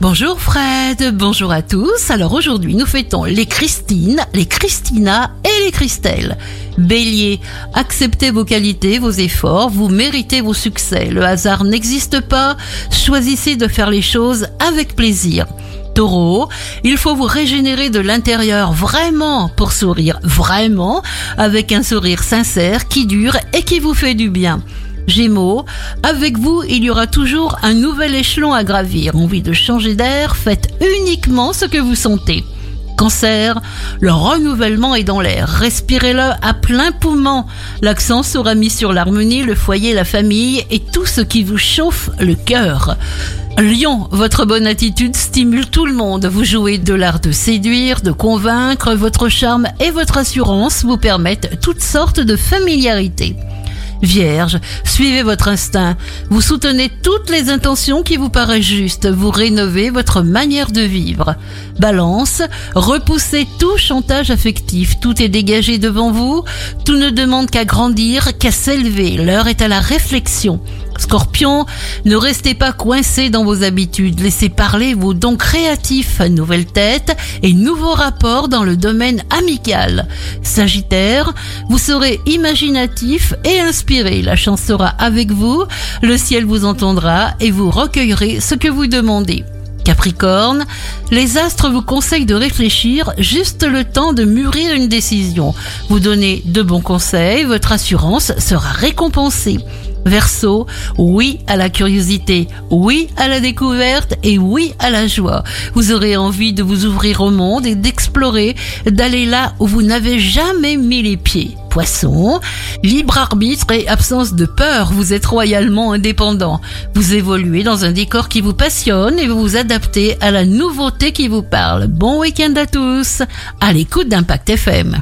Bonjour Fred, bonjour à tous. Alors aujourd'hui nous fêtons les Christine, les Christina et les Christelle. Bélier, acceptez vos qualités, vos efforts, vous méritez vos succès. Le hasard n'existe pas, choisissez de faire les choses avec plaisir. Taureau, il faut vous régénérer de l'intérieur vraiment pour sourire vraiment avec un sourire sincère qui dure et qui vous fait du bien. Gémeaux, avec vous, il y aura toujours un nouvel échelon à gravir. Envie de changer d'air, faites uniquement ce que vous sentez. Cancer, le renouvellement est dans l'air. Respirez-le à plein poumon. L'accent sera mis sur l'harmonie, le foyer, la famille et tout ce qui vous chauffe le cœur. Lion, votre bonne attitude stimule tout le monde. Vous jouez de l'art de séduire, de convaincre. Votre charme et votre assurance vous permettent toutes sortes de familiarité. Vierge, suivez votre instinct. Vous soutenez toutes les intentions qui vous paraissent justes. Vous rénovez votre manière de vivre. Balance, repoussez tout chantage affectif. Tout est dégagé devant vous. Tout ne demande qu'à grandir, qu'à s'élever. L'heure est à la réflexion. Scorpion, ne restez pas coincé dans vos habitudes, laissez parler vos dons créatifs, nouvelles têtes et nouveaux rapports dans le domaine amical. Sagittaire, vous serez imaginatif et inspiré, la chance sera avec vous, le ciel vous entendra et vous recueillerez ce que vous demandez. Capricorne, les astres vous conseillent de réfléchir juste le temps de mûrir une décision. Vous donnez de bons conseils, votre assurance sera récompensée. Verseau, oui à la curiosité, oui à la découverte et oui à la joie. Vous aurez envie de vous ouvrir au monde et d'explorer, d'aller là où vous n'avez jamais mis les pieds. Poisson, libre arbitre et absence de peur, vous êtes royalement indépendant. Vous évoluez dans un décor qui vous passionne et vous vous adaptez à la nouveauté qui vous parle. Bon week-end à tous, à l'écoute d'Impact FM.